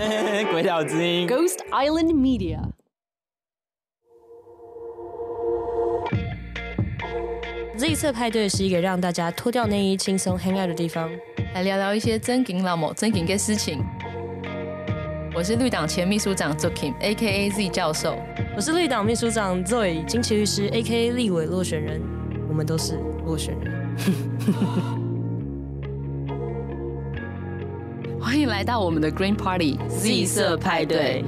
鬼岛之音，Ghost Island Media。Z 色派对是一个让大家脱掉内衣、轻松 hang out 的地方，来聊聊一些真金老母、真金的事情。我是绿党前秘书长 Zokim，A.K.A. Z 教授。我是绿党秘书长 Zoe，金奇律师，A.K.A. 立委落选人。我们都是落选人。欢迎来到我们的 Green Party Z 色派对。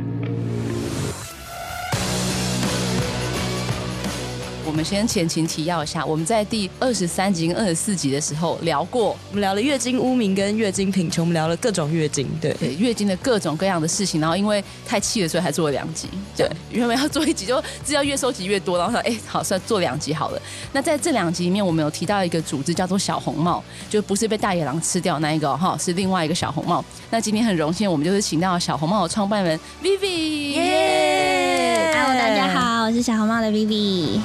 我们先前情提要一下，我们在第二十三集跟二十四集的时候聊过，我们聊了月经污名跟月经贫穷，我们聊了各种月经，对对，月经的各种各样的事情。然后因为太气了，所以还做了两集。对，原本要做一集，就资料越收集越多，然后说，哎，好，算做两集好了。那在这两集里面，我们有提到一个组织叫做小红帽，就不是被大野狼吃掉那一个哈，是另外一个小红帽。那今天很荣幸，我们就是请到小红帽的创办人 Vivi。耶！Hello，大家好，我是小红帽的 Vivi。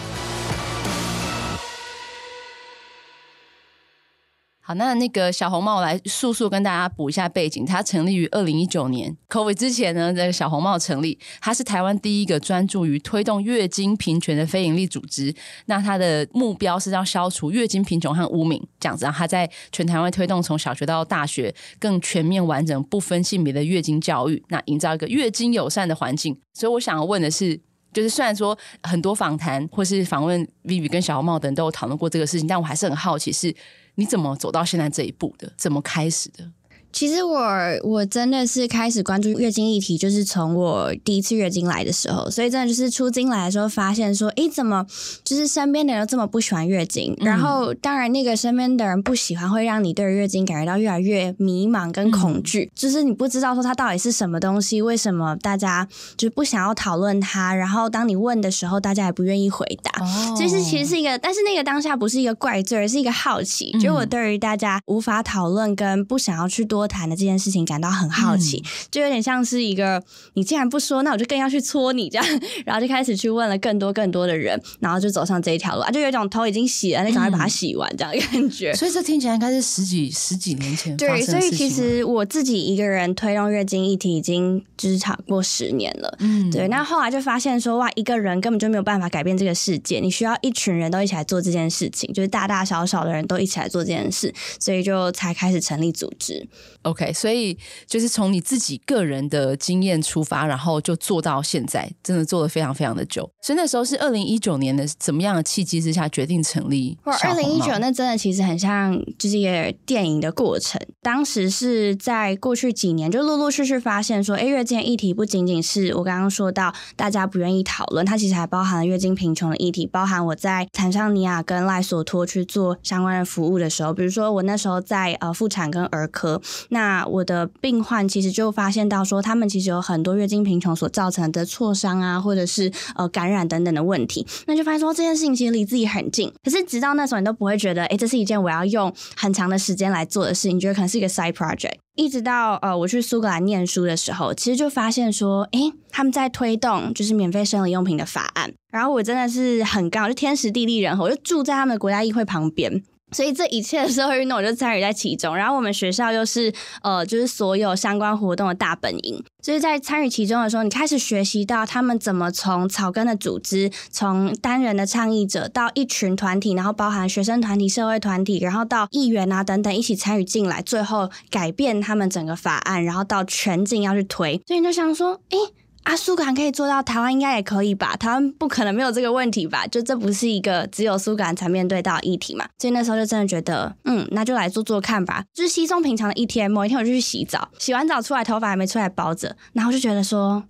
好，那那个小红帽来速速跟大家补一下背景。它成立于二零一九年，COVID 之前呢，这个小红帽成立，它是台湾第一个专注于推动月经平权的非营利组织。那它的目标是要消除月经贫穷和污名，这样子。然后它在全台湾推动从小学到大学更全面完整、不分性别的月经教育，那营造一个月经友善的环境。所以我想要问的是，就是虽然说很多访谈或是访问 Vivi 跟小红帽等都有讨论过这个事情，但我还是很好奇是。你怎么走到现在这一步的？怎么开始的？其实我我真的是开始关注月经议题，就是从我第一次月经来的时候，所以真的就是出经来的时候，发现说，诶，怎么就是身边的人都这么不喜欢月经？嗯、然后，当然那个身边的人不喜欢，会让你对月经感觉到越来越迷茫跟恐惧，嗯、就是你不知道说它到底是什么东西，为什么大家就不想要讨论它？然后当你问的时候，大家也不愿意回答。哦，所以是其实是一个，但是那个当下不是一个怪罪，而是一个好奇，嗯、就我对于大家无法讨论跟不想要去多。谈的这件事情感到很好奇，嗯、就有点像是一个你既然不说，那我就更要去搓你这样，然后就开始去问了更多更多的人，然后就走上这一条路啊，就有一种头已经洗了，那赶快把它洗完这样的感觉。所以这听起来应该是十几十几年前对，所以其实我自己一个人推动月经议题已经就是超过十年了。嗯，对。那后来就发现说，哇，一个人根本就没有办法改变这个世界，你需要一群人都一起来做这件事情，就是大大小小的人都一起来做这件事，所以就才开始成立组织。OK，所以就是从你自己个人的经验出发，然后就做到现在，真的做了非常非常的久。所以那时候是二零一九年的怎么样的契机之下决定成立？二零一九那真的其实很像就是一个电影的过程。当时是在过去几年就陆陆续续发现说，哎，月经议题不仅仅是我刚刚说到大家不愿意讨论，它其实还包含了月经贫穷的议题，包含我在坦桑尼亚跟赖索托去做相关的服务的时候，比如说我那时候在呃妇产跟儿科。那那我的病患其实就发现到说，他们其实有很多月经贫穷所造成的挫伤啊，或者是呃感染等等的问题。那就发现说这件事情其实离自己很近，可是直到那时候你都不会觉得，哎，这是一件我要用很长的时间来做的事情，你觉得可能是一个 side project。一直到呃我去苏格兰念书的时候，其实就发现说，哎，他们在推动就是免费生理用品的法案，然后我真的是很刚好，就天时地利人和，我就住在他们的国家议会旁边。所以这一切的社会运动，我就参与在其中。然后我们学校又是呃，就是所有相关活动的大本营。所以在参与其中的时候，你开始学习到他们怎么从草根的组织，从单人的倡议者到一群团体，然后包含学生团体、社会团体，然后到议员啊等等一起参与进来，最后改变他们整个法案，然后到全境要去推。所以你就想说，诶。阿苏格兰可以做到，台湾应该也可以吧？台湾不可能没有这个问题吧？就这不是一个只有苏格兰才面对到的议题嘛？所以那时候就真的觉得，嗯，那就来做做看吧。就是稀松平常的一天，某一天我就去洗澡，洗完澡出来，头发还没出来包着，然后就觉得说，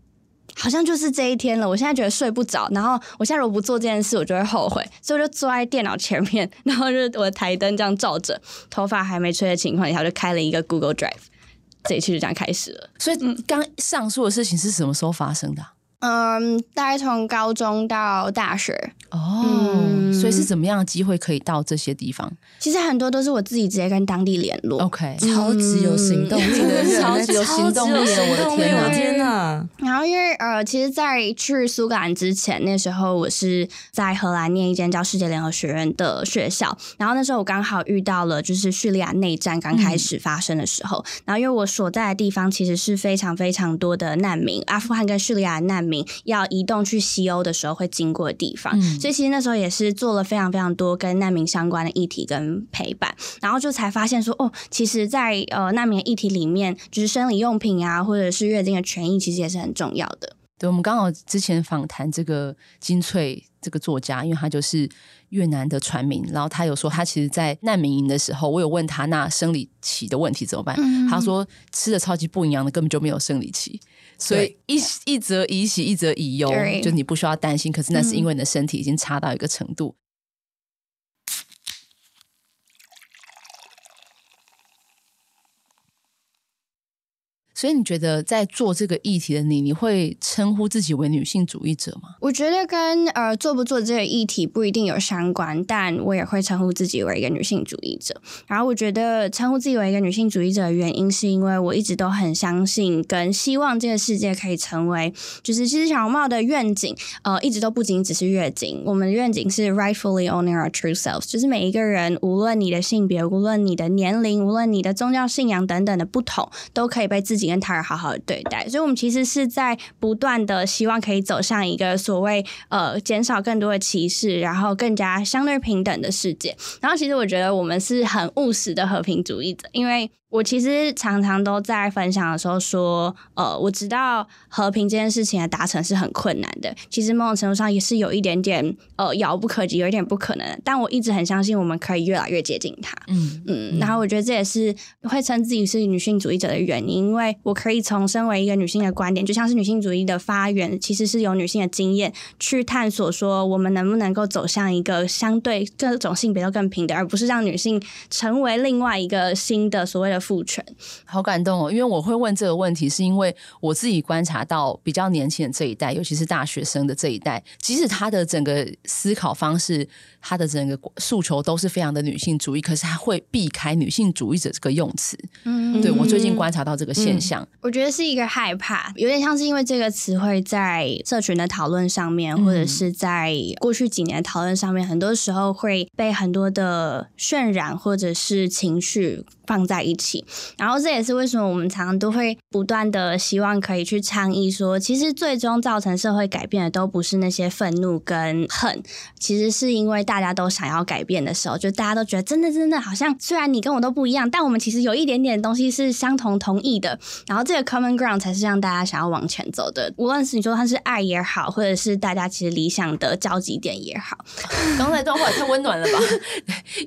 好像就是这一天了。我现在觉得睡不着，然后我现在如果不做这件事，我就会后悔，所以我就坐在电脑前面，然后就是我的台灯这样照着，头发还没吹的情况下，我就开了一个 Google Drive。这一期就这样开始了，所以刚上述的事情是什么时候发生的？嗯，大概从高中到大学哦、嗯，所以是怎么样的机会可以到这些地方？其实很多都是我自己直接跟当地联络。OK，超级有行动力的人，超级有行动力，我的天哪！天哪！然后因为呃，其实，在去苏格兰之前，那时候我是在荷兰念一间叫世界联合学院的学校。然后那时候我刚好遇到了就是叙利亚内战刚开始发生的时候。嗯、然后因为我所在的地方其实是非常非常多的难民，阿富汗跟叙利亚难民要移动去西欧的时候会经过的地方。嗯、所以其实那时候也是做了非常非常多跟难民相关的议题跟陪伴。然后就才发现说，哦，其实在呃难民议题里面，就是生理用品啊，或者是月经的权益，其实也是很重要的。对，我们刚好之前访谈这个金翠这个作家，因为他就是越南的船民，然后他有说他其实，在难民营的时候，我有问他那生理期的问题怎么办？嗯、他说吃的超级不营养的，根本就没有生理期，所以一一则以喜，一则以忧，就你不需要担心。可是那是因为你的身体已经差到一个程度。所以你觉得在做这个议题的你，你会称呼自己为女性主义者吗？我觉得跟呃做不做这个议题不一定有相关，但我也会称呼自己为一个女性主义者。然后我觉得称呼自己为一个女性主义者的原因，是因为我一直都很相信跟希望这个世界可以成为，就是其实小红帽的愿景，呃，一直都不仅只是愿景，我们的愿景是 rightfully owning our true selves，就是每一个人无论你的性别，无论你的年龄，无论你的宗教信仰等等的不同，都可以被自己跟他人好好的对待，所以，我们其实是在不断的希望可以走向一个所谓呃减少更多的歧视，然后更加相对平等的世界。然后，其实我觉得我们是很务实的和平主义者，因为。我其实常常都在分享的时候说，呃，我知道和平这件事情的达成是很困难的，其实某种程度上也是有一点点呃遥不可及，有一点不可能。但我一直很相信我们可以越来越接近它。嗯嗯。然后我觉得这也是会称自己是女性主义者的原因，因为我可以从身为一个女性的观点，就像是女性主义的发源，其实是有女性的经验去探索，说我们能不能够走向一个相对各种性别都更平等，而不是让女性成为另外一个新的所谓的。父权，好感动哦！因为我会问这个问题，是因为我自己观察到比较年轻的这一代，尤其是大学生的这一代，即使他的整个思考方式，他的整个诉求都是非常的女性主义，可是他会避开女性主义者这个用词。嗯，对，我最近观察到这个现象，嗯，我觉得是一个害怕，有点像是因为这个词汇在社群的讨论上面，或者是在过去几年的讨论上面，很多时候会被很多的渲染或者是情绪放在一起。然后这也是为什么我们常常都会不断的希望可以去倡议说，其实最终造成社会改变的都不是那些愤怒跟恨，其实是因为大家都想要改变的时候，就大家都觉得真的真的好像虽然你跟我都不一样，但我们其实有一点点东西是相同同意的。然后这个 common ground 才是让大家想要往前走的，无论是你说它是爱也好，或者是大家其实理想的交集点也好。刚才这段话也太温暖了吧？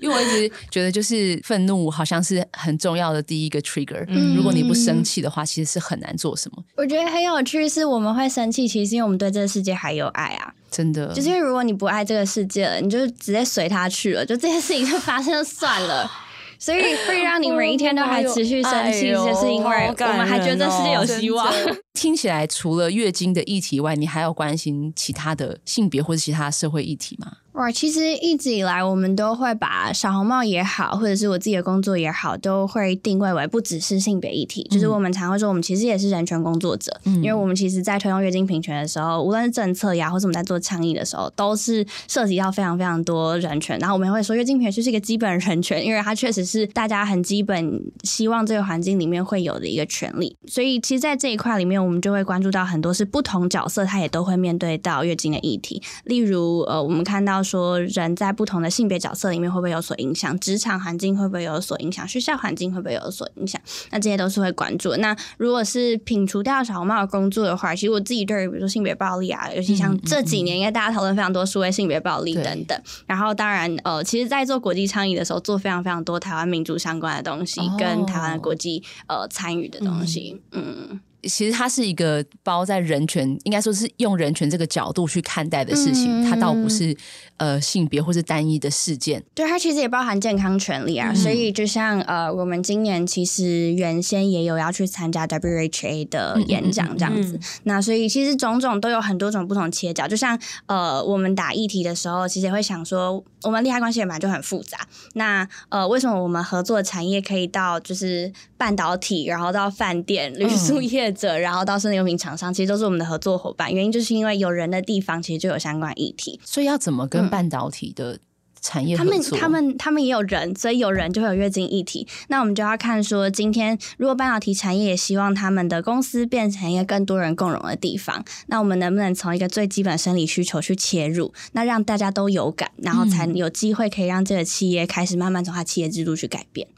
因为我一直觉得就是愤怒好像是很重要的。第一个 trigger，嗯，如果你不生气的话，其实是很难做什么。我觉得很有趣，是我们会生气，其实是因为我们对这个世界还有爱啊，真的。就是因为如果你不爱这个世界了，你就直接随他去了，就这件事情就发生就算了。所以会让你每一天都还持续生气，就是因为我们还觉得这世界有希望。听起来，除了月经的议题外，你还要关心其他的性别或者其他社会议题吗？哇，其实一直以来，我们都会把小红帽也好，或者是我自己的工作也好，都会定位为不只是性别议题。嗯、就是我们常会说，我们其实也是人权工作者，嗯、因为我们其实，在推动月经平权的时候，无论是政策呀，或者我们在做倡议的时候，都是涉及到非常非常多人权。然后我们也会说，月经平权就是一个基本人权，因为它确实是大家很基本希望这个环境里面会有的一个权利。所以，其实，在这一块里面，我们就会关注到很多是不同角色，他也都会面对到月经的议题。例如，呃，我们看到说人。在不同的性别角色里面会不会有所影响？职场环境会不会有所影响？学校环境会不会有所影响？那这些都是会关注。那如果是摒除掉小红帽的工作的话，其实我自己对于比如说性别暴力啊，尤其像这几年，应该大家讨论非常多，数位性别暴力等等。然后当然，呃，其实，在做国际倡议的时候，做非常非常多台湾民主相关的东西，哦、跟台湾的国际呃参与的东西，嗯。嗯其实它是一个包在人权，应该说是用人权这个角度去看待的事情，嗯、它倒不是呃性别或是单一的事件。对，它其实也包含健康权利啊。嗯、所以就像呃，我们今年其实原先也有要去参加 WHA 的演讲这样子。那所以其实种种都有很多种不同切角。就像呃，我们打议题的时候，其实也会想说，我们利害关系也本来就很复杂。那呃，为什么我们合作的产业可以到就是半导体，然后到饭店、旅宿业？者，然后到生理用品厂商，其实都是我们的合作伙伴。原因就是因为有人的地方，其实就有相关议题。所以要怎么跟半导体的产业他们他们他们也有人，所以有人就会有月经议题。那我们就要看说，今天如果半导体产业也希望他们的公司变成一个更多人共融的地方，那我们能不能从一个最基本生理需求去切入，那让大家都有感，然后才有机会可以让这个企业开始慢慢从它企业制度去改变。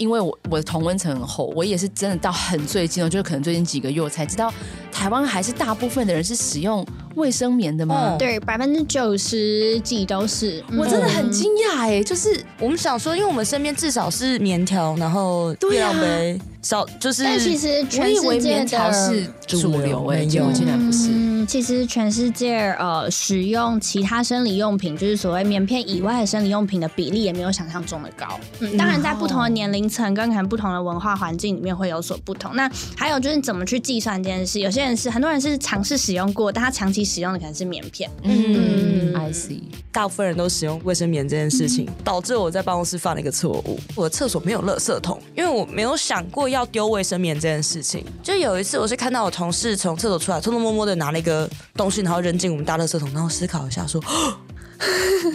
因为我我的同温层很厚，我也是真的到很最近哦，就是可能最近几个月我才知道，台湾还是大部分的人是使用卫生棉的吗？嗯、对，百分之九十几都是。我真的很惊讶哎，就是我们想说，因为我们身边至少是棉条，然后月亮杯。少就是，但其实全世界的是主流哎，结果竟然不是。嗯，其实全世界呃使用其他生理用品，就是所谓棉片以外的生理用品的比例，也没有想象中的高。嗯，当然在不同的年龄层跟可能不同的文化环境里面会有所不同。那还有就是怎么去计算这件事？有些人是很多人是尝试使用过，但他长期使用的可能是棉片。嗯，嗯，I see。大部分人都使用卫生棉这件事情，嗯、导致我在办公室犯了一个错误，我的厕所没有垃圾桶，因为我没有想过。要丢卫生棉这件事情，就有一次我是看到我同事从厕所出来，偷偷摸摸的拿了一个东西，然后扔进我们大垃圾桶，然后思考一下说。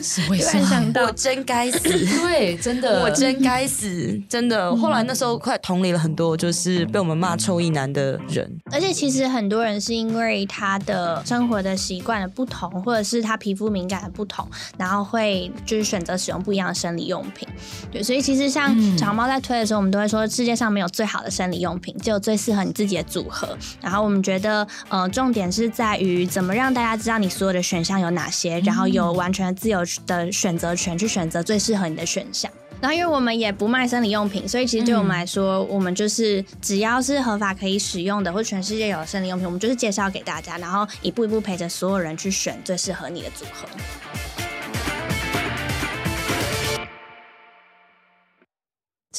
是为什么？我真该死！对，真的，我真该死！真的。后来那时候快同理了很多，就是被我们骂臭一男的人。而且其实很多人是因为他的生活的习惯的不同，或者是他皮肤敏感的不同，然后会就是选择使用不一样的生理用品。对，所以其实像小猫在推的时候，我们都会说世界上没有最好的生理用品，只有最适合你自己的组合。然后我们觉得，呃，重点是在于怎么让大家知道你所有的选项有哪些，然后有完。全自由的选择权，去选择最适合你的选项。然后，因为我们也不卖生理用品，所以其实对我们来说，嗯、我们就是只要是合法可以使用的，或全世界有的生理用品，我们就是介绍给大家，然后一步一步陪着所有人去选最适合你的组合。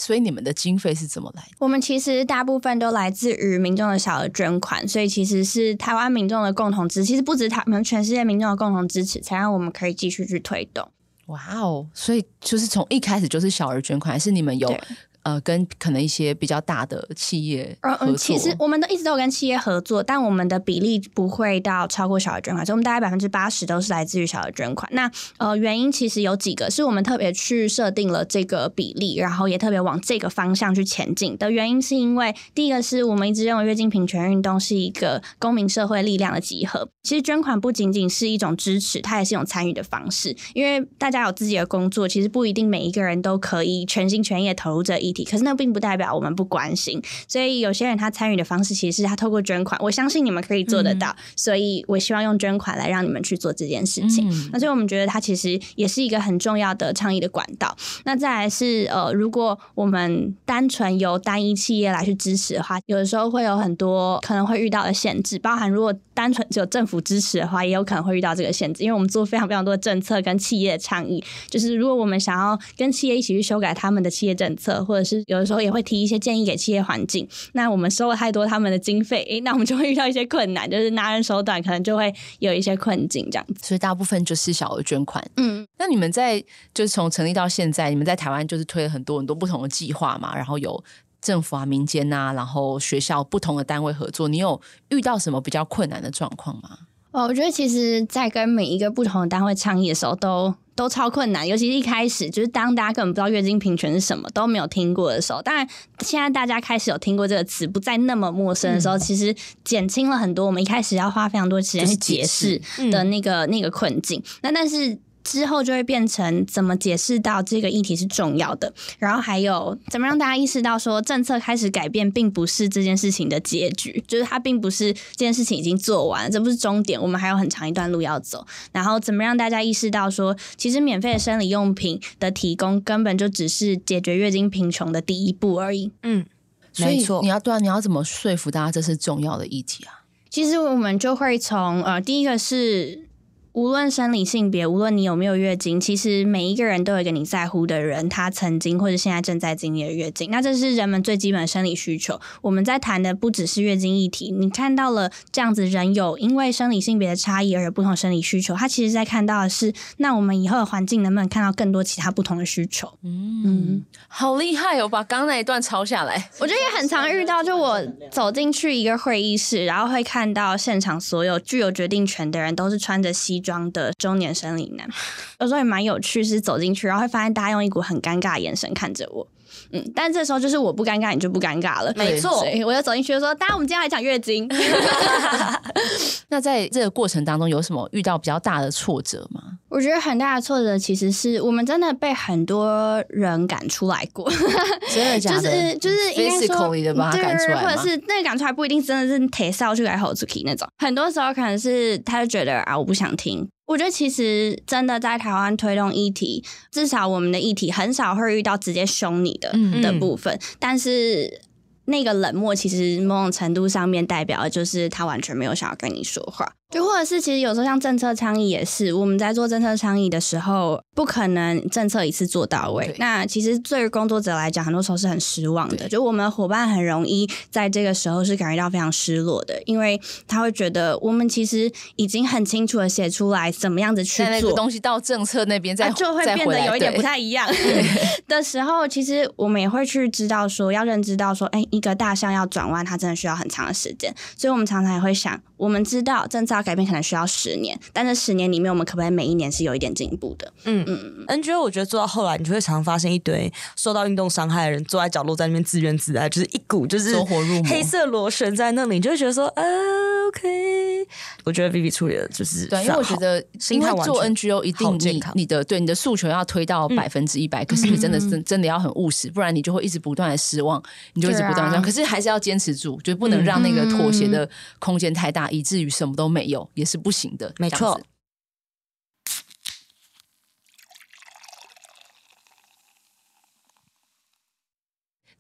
所以你们的经费是怎么来的？我们其实大部分都来自于民众的小额捐款，所以其实是台湾民众的共同支持。其实不止台，我们全世界民众的共同支持，才让我们可以继续去推动。哇哦！所以就是从一开始就是小额捐款，还是你们有？呃，跟可能一些比较大的企业合作，嗯，其实我们都一直都有跟企业合作，但我们的比例不会到超过小额捐款，所以我们大概百分之八十都是来自于小额捐款。那呃，原因其实有几个，是我们特别去设定了这个比例，然后也特别往这个方向去前进的原因，是因为第一个是我们一直认为月经平权运动是一个公民社会力量的集合。其实捐款不仅仅是一种支持，它也是一种参与的方式，因为大家有自己的工作，其实不一定每一个人都可以全心全意投入这一。可是那并不代表我们不关心，所以有些人他参与的方式其实是他透过捐款。我相信你们可以做得到，嗯、所以我希望用捐款来让你们去做这件事情。嗯、那所以我们觉得它其实也是一个很重要的倡议的管道。那再来是呃，如果我们单纯由单一企业来去支持的话，有的时候会有很多可能会遇到的限制，包含如果单纯只有政府支持的话，也有可能会遇到这个限制，因为我们做非常非常多的政策跟企业的倡议，就是如果我们想要跟企业一起去修改他们的企业政策，或者是有的时候也会提一些建议给企业环境，那我们收了太多他们的经费，诶，那我们就会遇到一些困难，就是拿人手短，可能就会有一些困境这样子。所以大部分就是小额捐款。嗯，那你们在就是从成立到现在，你们在台湾就是推了很多很多不同的计划嘛，然后有政府啊、民间啊，然后学校不同的单位合作，你有遇到什么比较困难的状况吗？哦，我觉得其实，在跟每一个不同的单位倡议的时候，都都超困难。尤其是一开始，就是当大家根本不知道月经平权是什么，都没有听过的时候。当然，现在大家开始有听过这个词，不再那么陌生的时候，嗯、其实减轻了很多我们一开始要花非常多时间去解释的那个、嗯、那个困境。那但是。之后就会变成怎么解释到这个议题是重要的，然后还有怎么让大家意识到说政策开始改变并不是这件事情的结局，就是它并不是这件事情已经做完，这不是终点，我们还有很长一段路要走。然后怎么让大家意识到说，其实免费的生理用品的提供根本就只是解决月经贫穷的第一步而已。嗯，没错。你要对啊，你要怎么说服大家这是重要的议题啊？其实我们就会从呃，第一个是。无论生理性别，无论你有没有月经，其实每一个人都有一个你在乎的人，他曾经或者现在正在经历的月经。那这是人们最基本的生理需求。我们在谈的不只是月经议题，你看到了这样子人有因为生理性别的差异而有不同生理需求，他其实在看到的是，那我们以后的环境能不能看到更多其他不同的需求？嗯，嗯好厉害哦！把刚刚那一段抄下来，我觉得也很常遇到，就我走进去一个会议室，然后会看到现场所有具有决定权的人都是穿着西装的中年生理男，有时候也蛮有趣，是走进去，然后会发现大家用一股很尴尬的眼神看着我。嗯，但这时候就是我不尴尬，你就不尴尬了。没错，所以我就走进去说：“大家，我们今天来讲月经。” 那在这个过程当中，有什么遇到比较大的挫折吗？我觉得很大的挫折其实是我们真的被很多人赶出来过。真的假的？就是就是应该说的把他赶出来，或者是那个赶出来不一定真的是铁哨去改吼出去那种。很多时候可能是他就觉得啊，我不想听。我觉得其实真的在台湾推动议题，至少我们的议题很少会遇到直接凶你的的部分，但是那个冷漠其实某种程度上面代表的就是他完全没有想要跟你说话。就或者是，其实有时候像政策倡议也是，我们在做政策倡议的时候，不可能政策一次做到位。那其实对于工作者来讲，很多时候是很失望的。就我们的伙伴很容易在这个时候是感觉到非常失落的，因为他会觉得我们其实已经很清楚的写出来怎么样子去做，那个东西到政策那边再就会变得有一点不太一样 的时候，其实我们也会去知道说，要认知到说，哎，一个大象要转弯，它真的需要很长的时间。所以我们常常也会想，我们知道政策要改变可能需要十年，但这十年里面，我们可不可以每一年是有一点进步的？嗯嗯，NGO 我觉得做到后来，你就会常常发现一堆受到运动伤害的人坐在角落，在那边自怨自艾，就是一股就是走火入魔，黑色螺旋在那里，你就会觉得说，呃。我觉得 Vivi 处理的就是对，因为我觉得因为做 NGO 一定你你的对你的诉求要推到百分之一百，可是你真的是真的要很务实，不然你就会一直不断的失望，你就一直不断这样，可是还是要坚持住，就不能让那个妥协的空间太大，以至于什么都没有，也是不行的。没错。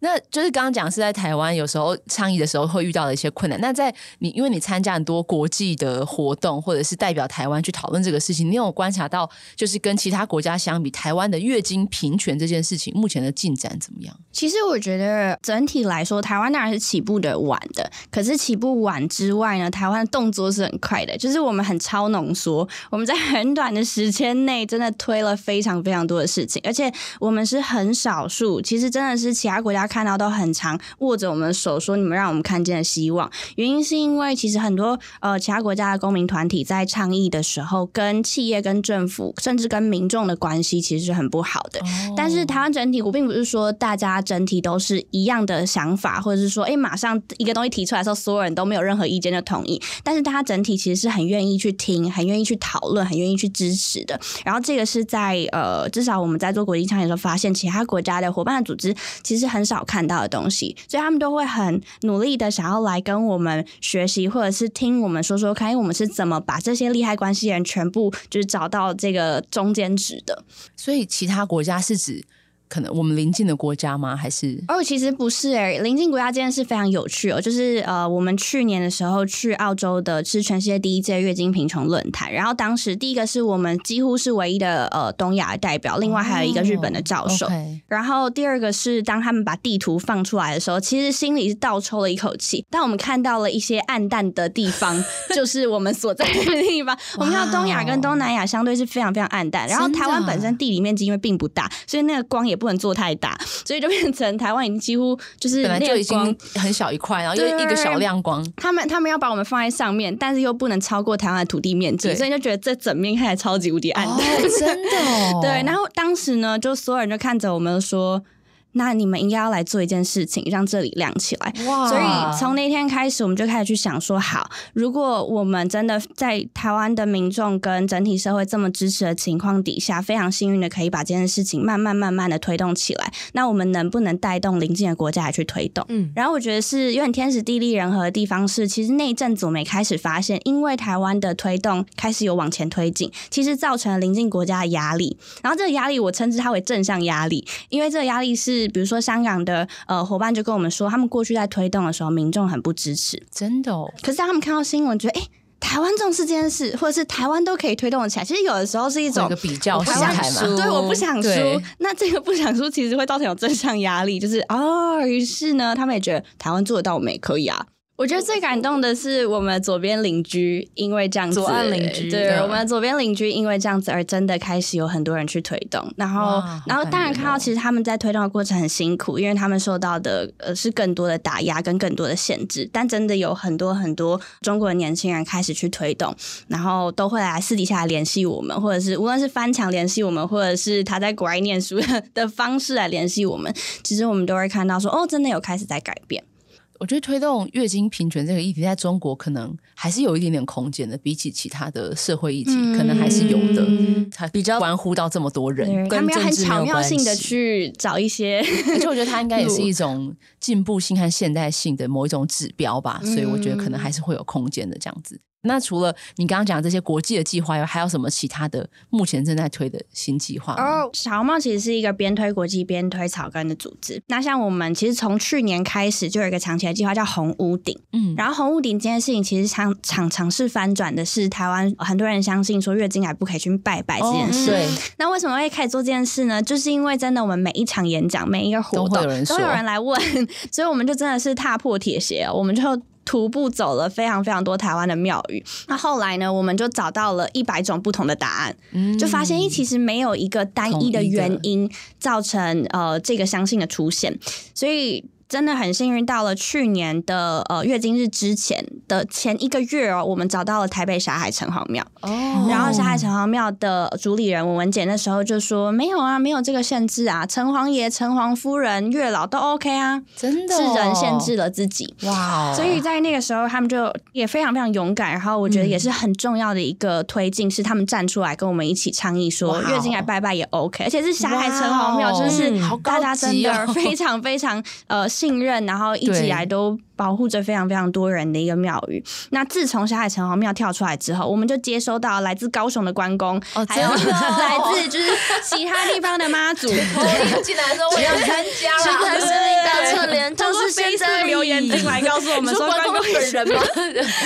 那就是刚刚讲是在台湾有时候倡议的时候会遇到的一些困难。那在你因为你参加很多国际的活动，或者是代表台湾去讨论这个事情，你有观察到就是跟其他国家相比，台湾的月经平权这件事情目前的进展怎么样？其实我觉得整体来说，台湾当然是起步的晚的。可是起步晚之外呢，台湾的动作是很快的，就是我们很超浓缩，我们在很短的时间内真的推了非常非常多的事情，而且我们是很少数，其实真的是其他国家。看到都很常握着我们的手说：“你们让我们看见了希望。”原因是因为其实很多呃其他国家的公民团体在倡议的时候，跟企业、跟政府，甚至跟民众的关系其实是很不好的。Oh. 但是台湾整体，我并不是说大家整体都是一样的想法，或者是说，哎，马上一个东西提出来的时候，所有人都没有任何意见就同意。但是大家整体其实是很愿意去听，很愿意去讨论，很愿意去支持的。然后这个是在呃，至少我们在做国际倡议的时候，发现其他国家的伙伴的组织其实很少。看到的东西，所以他们都会很努力的想要来跟我们学习，或者是听我们说说看，因为我们是怎么把这些利害关系人全部就是找到这个中间值的。所以其他国家是指？可能我们邻近的国家吗？还是哦，其实不是诶，邻近国家这件事非常有趣哦。就是呃，我们去年的时候去澳洲的是全世界第一届月经贫穷论坛，然后当时第一个是我们几乎是唯一的呃东亚的代表，另外还有一个日本的教授。Oh, okay. 然后第二个是当他们把地图放出来的时候，其实心里是倒抽了一口气。但我们看到了一些暗淡的地方，就是我们所在的地方。我们看到东亚跟东南亚相对是非常非常暗淡，然后台湾本身地理面积因为并不大，所以那个光也。不能做太大，所以就变成台湾已经几乎就是本来就已经很小一块，然后又一个小亮光。他们他们要把我们放在上面，但是又不能超过台湾的土地面积，所以就觉得这整面看起来超级无敌暗淡。哦，真的哦。对，然后当时呢，就所有人就看着我们说。那你们应该要来做一件事情，让这里亮起来。哇！所以从那天开始，我们就开始去想说，好，如果我们真的在台湾的民众跟整体社会这么支持的情况底下，非常幸运的可以把这件事情慢慢慢慢的推动起来，那我们能不能带动邻近的国家来去推动？嗯，然后我觉得是有点天时地利人和的地方是，其实那一阵子我们也开始发现，因为台湾的推动开始有往前推进，其实造成了邻近国家的压力，然后这个压力我称之它为正向压力，因为这个压力是，比如说香港的呃伙伴就跟我们说，他们过去在推动的时候，民众很不支持，真的哦。可是当他们看到新闻，觉得哎。诶台湾重视这件事，或者是台湾都可以推动起来。其实有的时候是一种比较心态嘛。对，我不想输。那这个不想输，其实会造成有正向压力，就是哦，于是呢，他们也觉得台湾做得到，我们也可以啊。我觉得最感动的是我们左边邻居，因为这样子，左岸邻居，对，对我们左边邻居因为这样子而真的开始有很多人去推动，然后，然后当然看到其实他们在推动的过程很辛苦，因为他们受到的呃是更多的打压跟更多的限制，但真的有很多很多中国的年轻人开始去推动，然后都会来私底下来联系我们，或者是无论是翻墙联系我们，或者是他在国外念书的 方式来联系我们，其实我们都会看到说哦，真的有开始在改变。我觉得推动月经平权这个议题，在中国可能还是有一点点空间的，比起其他的社会议题，嗯、可能还是有的。它比较关乎到这么多人，他们要很巧妙性的去找一些，而且我觉得它应该也是一种进步性和现代性的某一种指标吧。所以我觉得可能还是会有空间的这样子。那除了你刚刚讲的这些国际的计划，有还有什么其他的目前正在推的新计划？哦，小红帽其实是一个边推国际边推草根的组织。那像我们其实从去年开始就有一个长期的计划叫红屋顶，嗯，然后红屋顶这件事情其实常常尝试翻转的是台湾很多人相信说月经来不可以去拜拜这件事。那为什么会开始做这件事呢？就是因为真的我们每一场演讲、每一个活动都，都有人来问，所以我们就真的是踏破铁鞋，我们就。徒步走了非常非常多台湾的庙宇，那后来呢，我们就找到了一百种不同的答案，嗯、就发现一其实没有一个单一的。原因造成呃这个相信的出现，所以。真的很幸运，到了去年的呃月经日之前的前一个月哦，我们找到了台北霞海城隍庙。哦，然后霞海城隍庙的主理人文文姐那时候就说没有啊，没有这个限制啊，城隍爷、城隍夫人、月老都 OK 啊，真的、哦、是人限制了自己。哇，所以在那个时候他们就也非常非常勇敢，然后我觉得也是很重要的一个推进，是他们站出来跟我们一起倡议说月经来拜拜也 OK，而且是霞海城隍庙，就是大家真的非常非常呃。信任，然后一直以来都保护着非常非常多人的一个庙宇。那自从霞海城隍庙跳出来之后，我们就接收到来自高雄的关公，哦、还有来自就是其他地方的妈祖，进来说 我要参加了，是大侧脸，都是现在留言进来告诉我们说 关公本人吗？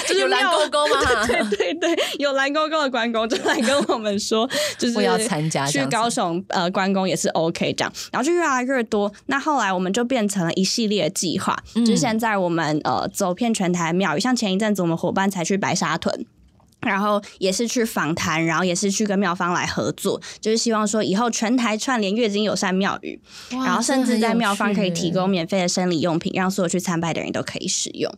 就是有蓝勾勾吗？对对对，有蓝勾勾的关公就来跟我们说，就是我要参加去高雄呃关公也是 OK 这样，然后就越来越多。那后来我们就变成了一系列计划，嗯、就是现在我们呃走遍全台庙宇，像前一阵子我们伙伴才去白沙屯，然后也是去访谈，然后也是去跟庙方来合作，就是希望说以后全台串联月经友善庙宇，然后甚至在庙方可以提供免费的生理用品，让所有去参拜的人都可以使用。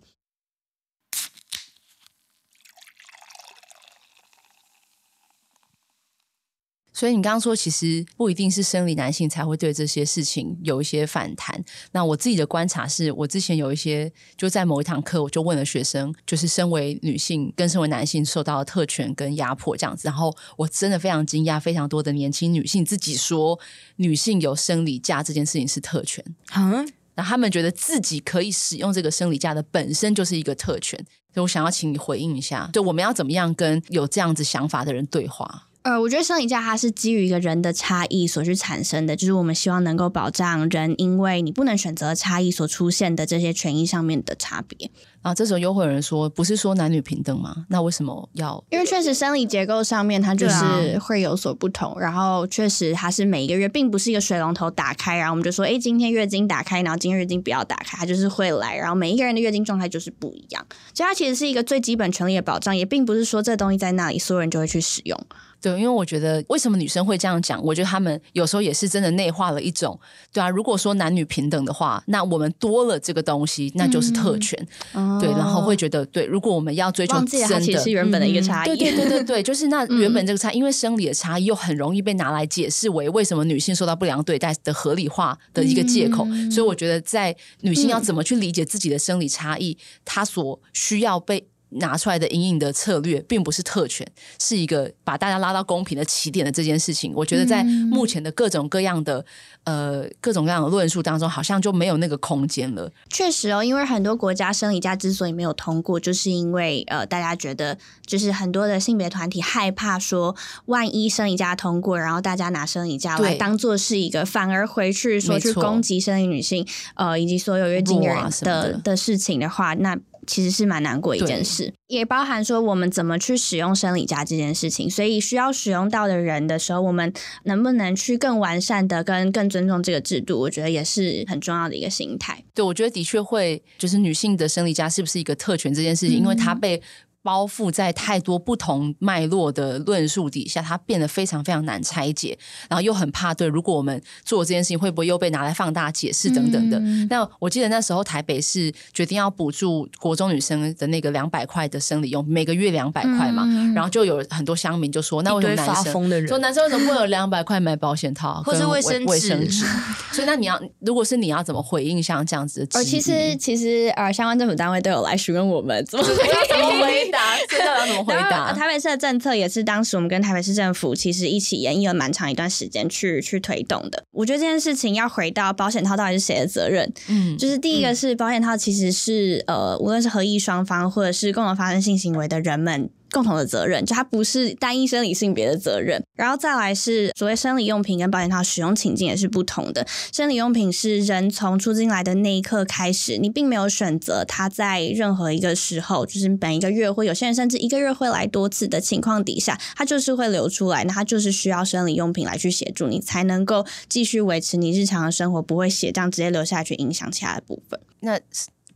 所以你刚刚说，其实不一定是生理男性才会对这些事情有一些反弹。那我自己的观察是，我之前有一些就在某一堂课，我就问了学生，就是身为女性跟身为男性受到的特权跟压迫这样子。然后我真的非常惊讶，非常多的年轻女性自己说，女性有生理假这件事情是特权。嗯，那他们觉得自己可以使用这个生理假的本身就是一个特权。所以我想要请你回应一下，就我们要怎么样跟有这样子想法的人对话？呃，我觉得生理价它是基于一个人的差异所去产生的，就是我们希望能够保障人因为你不能选择差异所出现的这些权益上面的差别。啊，这时候又会有人说，不是说男女平等吗？那为什么要？因为确实生理结构上面它就是会有所不同，啊、然后确实它是每一个月并不是一个水龙头打开，然后我们就说，哎，今天月经打开，然后今天月经不要打开，它就是会来，然后每一个人的月经状态就是不一样。所以它其实是一个最基本权利的保障，也并不是说这东西在那里，所有人就会去使用。对，因为我觉得为什么女生会这样讲？我觉得他们有时候也是真的内化了一种，对啊。如果说男女平等的话，那我们多了这个东西，那就是特权，嗯、对。然后会觉得，对，如果我们要追求真的，其实是原本的一个差异，对对对对对，就是那 原本这个差异，因为生理的差异又很容易被拿来解释为为什么女性受到不良对待的合理化的一个借口。嗯、所以我觉得，在女性要怎么去理解自己的生理差异，她所需要被。拿出来的隐隐的策略，并不是特权，是一个把大家拉到公平的起点的这件事情。我觉得在目前的各种各样的、嗯、呃各种各样的论述当中，好像就没有那个空间了。确实哦，因为很多国家生理假之所以没有通过，就是因为呃大家觉得，就是很多的性别团体害怕说，万一生理假通过，然后大家拿生理假来当做是一个，反而回去说去攻击生理女性，呃以及所有月经人的的，的事情的话，那。其实是蛮难过一件事，也包含说我们怎么去使用生理假这件事情。所以需要使用到的人的时候，我们能不能去更完善的跟更尊重这个制度，我觉得也是很重要的一个心态。对，我觉得的确会，就是女性的生理假是不是一个特权这件事情，嗯、因为它被。包覆在太多不同脉络的论述底下，它变得非常非常难拆解，然后又很怕对，如果我们做这件事情，会不会又被拿来放大解释等等的？嗯、那我记得那时候台北市决定要补助国中女生的那个两百块的生理用，每个月两百块嘛，嗯、然后就有很多乡民就说，那为什么男生说男生为什么会有两百块买保险套或是卫生卫生纸？所以那你要，如果是你要怎么回应像这样子的？哦，其实其实呃，相关政府单位都有来询问我们怎么回。答这到底要怎么回答？台北市的政策也是当时我们跟台北市政府其实一起研议了蛮长一段时间去去推动的。我觉得这件事情要回到保险套到底是谁的责任？嗯，就是第一个是保险套其实是呃，无论是合意双方或者是共同发生性行为的人们。共同的责任，就它不是单一生理性别的责任。然后再来是所谓生理用品跟保险套使用情境也是不同的。生理用品是人从出进来的那一刻开始，你并没有选择它在任何一个时候，就是每一个月或有些人甚至一个月会来多次的情况底下，它就是会流出来。那它就是需要生理用品来去协助你，才能够继续维持你日常的生活，不会血这样直接流下去影响其他的部分。那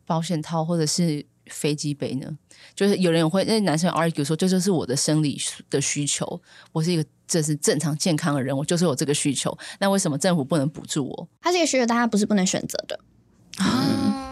保险套或者是飞机杯呢？就是有人会，那男生 argue 说，这就是我的生理的需求，我是一个这是正常健康的人，我就是有这个需求，那为什么政府不能补助我？他这个需求，大家不是不能选择的啊。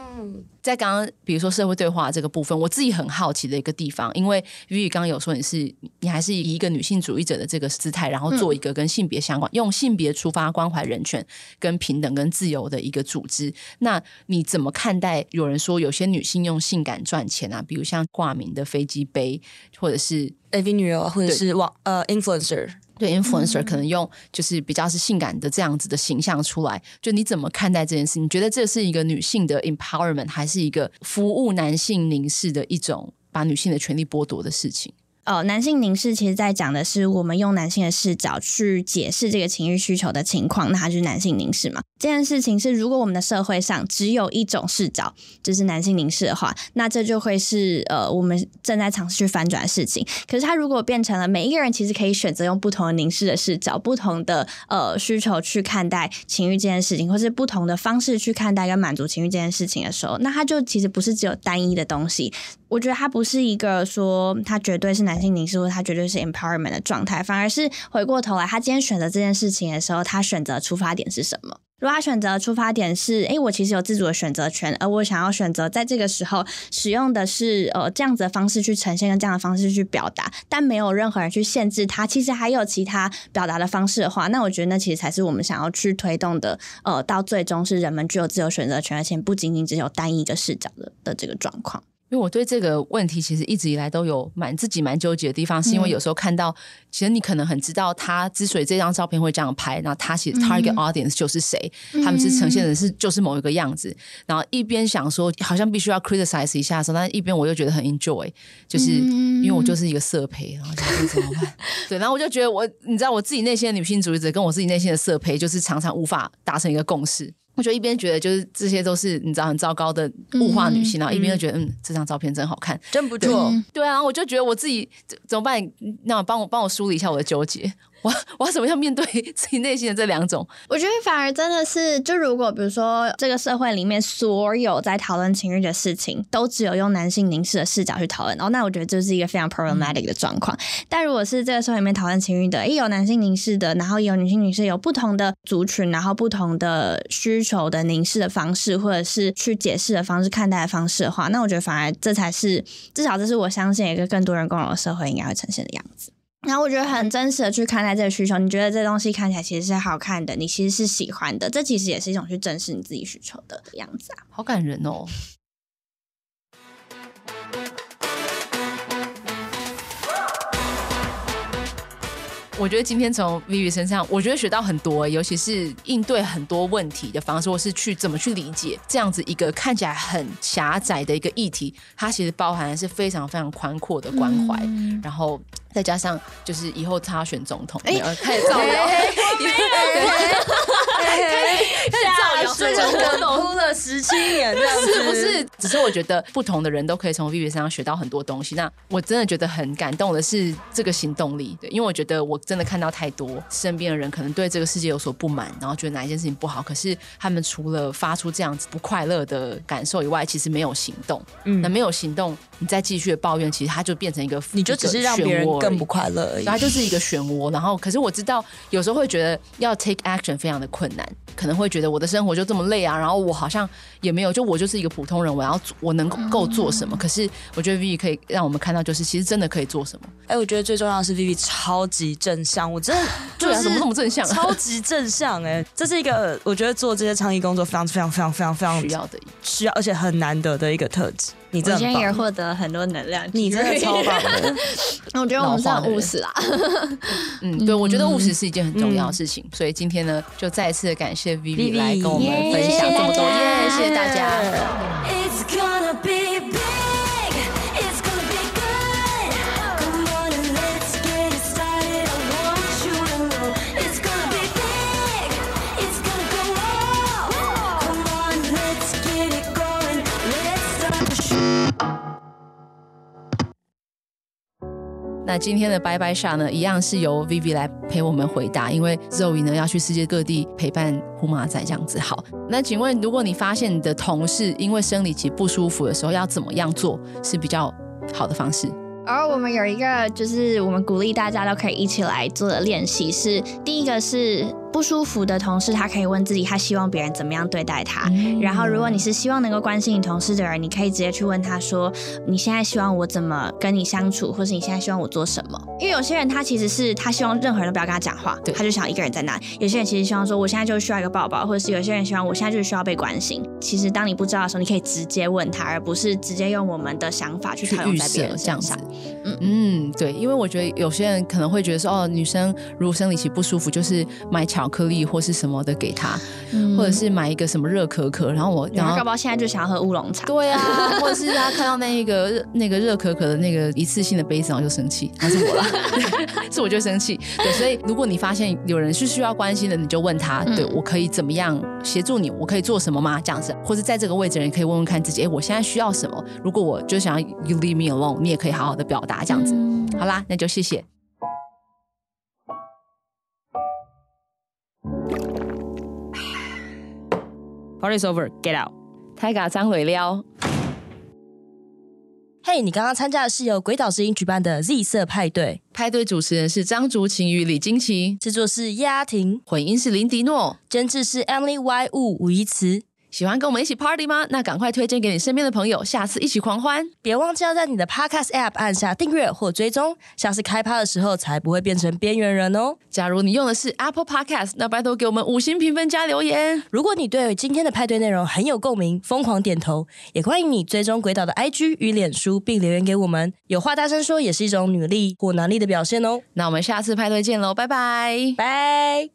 在刚刚，比如说社会对话这个部分，我自己很好奇的一个地方，因为瑜瑜刚刚有说你是你还是以一个女性主义者的这个姿态，然后做一个跟性别相关、嗯、用性别出发关怀人权、跟平等、跟自由的一个组织。那你怎么看待有人说有些女性用性感赚钱啊？比如像挂名的飞机杯，或者是 AV 女优，或者是网呃 influencer。对，influencer 可能用就是比较是性感的这样子的形象出来，就你怎么看待这件事？你觉得这是一个女性的 empowerment，还是一个服务男性凝视的一种把女性的权利剥夺的事情？呃，男性凝视其实在讲的是我们用男性的视角去解释这个情欲需求的情况，那它就是男性凝视嘛。这件事情是，如果我们的社会上只有一种视角，就是男性凝视的话，那这就会是呃我们正在尝试去翻转的事情。可是它如果变成了每一个人其实可以选择用不同的凝视的视角、不同的呃需求去看待情欲这件事情，或是不同的方式去看待跟满足情欲这件事情的时候，那它就其实不是只有单一的东西。我觉得它不是一个说它绝对是男性凝视，或它绝对是 empowerment 的状态，反而是回过头来，他今天选择这件事情的时候，他选择出发点是什么？如果他选择出发点是，诶，我其实有自主的选择权，而我想要选择在这个时候使用的是呃这样子的方式去呈现，跟这样的方式去表达，但没有任何人去限制他，其实还有其他表达的方式的话，那我觉得那其实才是我们想要去推动的，呃，到最终是人们具有自由选择权，而且不仅仅只有单一一个视角的的这个状况。因为我对这个问题其实一直以来都有蛮自己蛮纠结的地方，是因为有时候看到，其实你可能很知道他之所以这张照片会这样拍，那他其实 target audience 就是谁，他们是呈现的是就是某一个样子，然后一边想说好像必须要 criticize 一下的时候，但一边我又觉得很 enjoy，就是因为我就是一个色胚，然后想说怎么办？对，然后我就觉得我，你知道我自己内心的女性主义者跟我自己内心的色胚，就是常常无法达成一个共识。我就一边觉得就是这些都是你知道很糟糕的物化女性，嗯、然后一边又觉得嗯，嗯这张照片真好看，真不错。对啊，我就觉得我自己怎么办？那帮我帮我梳理一下我的纠结。我 我怎么样面对 自己内心的这两种？我觉得反而真的是，就如果比如说这个社会里面所有在讨论情欲的事情，都只有用男性凝视的视角去讨论，哦，那我觉得这是一个非常 problematic 的状况。但如果是这个社会里面讨论情欲的，也有男性凝视的，然后也有女性凝视，有不同的族群，然后不同的需求的凝视的方式，或者是去解释的方式、看待的方式的话，那我觉得反而这才是至少这是我相信一个更多人共融的社会应该会呈现的样子。然后我觉得很真实的去看待这个需求，你觉得这东西看起来其实是好看的，你其实是喜欢的，这其实也是一种去正视你自己需求的样子啊，好感人哦。我觉得今天从 Vivi 身上，我觉得学到很多，尤其是应对很多问题的方式，或是去怎么去理解这样子一个看起来很狭窄的一个议题，它其实包含的是非常非常宽阔的关怀，嗯、然后。再加上就是以后他选总统，哎，开始造谣，开始造谣，整个哭了十七年，这样子是不是？只是我觉得不同的人都可以从 Vivi 身上学到很多东西。那我真的觉得很感动的是这个行动力，对，因为我觉得我真的看到太多身边的人可能对这个世界有所不满，然后觉得哪一件事情不好，可是他们除了发出这样子不快乐的感受以外，其实没有行动。嗯，那没有行动，你再继续的抱怨，其实它就变成一个，你就只是让别人。更不快乐而已，它就是一个漩涡。然后，可是我知道，有时候会觉得要 take action 非常的困难，可能会觉得我的生活就这么累啊。然后我好像也没有，就我就是一个普通人，我要我能够做什么？可是我觉得 Vivi 可以让我们看到，就是其实真的可以做什么。哎，我觉得最重要的是 Vivi 超级正向，我真的对啊，怎么那么正向？超级正向哎，这是一个我觉得做这些倡议工作非常非常非常非常非常需要的，需要而且很难得的一个特质。你今天也获得很多能量，你真的超棒的。我觉得我们是很务实啦。嗯，对，我觉得务实是一件很重要的事情。所以今天呢，就再次感谢 Vivi 来跟我们分享这么多，耶！谢谢大家。那今天的拜拜下呢，一样是由 Vivi 来陪我们回答，因为 Zoe 呢要去世界各地陪伴胡麻仔这样子。好，那请问，如果你发现你的同事因为生理期不舒服的时候，要怎么样做是比较好的方式？而我们有一个，就是我们鼓励大家都可以一起来做的练习，是第一个是。不舒服的同事，他可以问自己，他希望别人怎么样对待他。嗯、然后，如果你是希望能够关心你同事的人，你可以直接去问他说：“你现在希望我怎么跟你相处，或是你现在希望我做什么？”因为有些人他其实是他希望任何人都不要跟他讲话，他就想一个人在那。有些人其实希望说：“我现在就需要一个抱抱。”或者是有些人希望我现在就是需要被关心。其实当你不知道的时候，你可以直接问他，而不是直接用我们的想法去套用在别人身上。嗯嗯，对，因为我觉得有些人可能会觉得说：“哦，女生如果生理期不舒服，就是买巧。”巧克力或是什么的给他，嗯、或者是买一个什么热可可，然后我然后宝宝现在就想要喝乌龙茶，对啊，或者是他看到那一个那个热可可的那个一次性的杯子，然后就生气，那是我了，是我就生气。对，所以如果你发现有人是需要关心的，你就问他，嗯、对我可以怎么样协助你？我可以做什么吗？这样子，或者在这个位置，你可以问问看自己，哎，我现在需要什么？如果我就想要 you leave me alone，你也可以好好的表达这样子。嗯、好啦，那就谢谢。Party's over, get out！太嘎张伟撩。嘿，你刚刚参加的是由鬼岛之音举办的 Z 色派对，派对主持人是张竹晴与李金奇，制作是鸭婷，混音是林迪诺，监制是 Emily Y 物吴怡慈。喜欢跟我们一起 party 吗？那赶快推荐给你身边的朋友，下次一起狂欢！别忘记要在你的 podcast app 按下订阅或追踪，下次开趴的时候才不会变成边缘人哦。假如你用的是 Apple Podcast，那拜托给我们五星评分加留言。如果你对今天的派对内容很有共鸣，疯狂点头，也欢迎你追踪鬼岛的 IG 与脸书，并留言给我们。有话大声说也是一种女力或男力的表现哦。那我们下次派对见喽，拜拜，拜。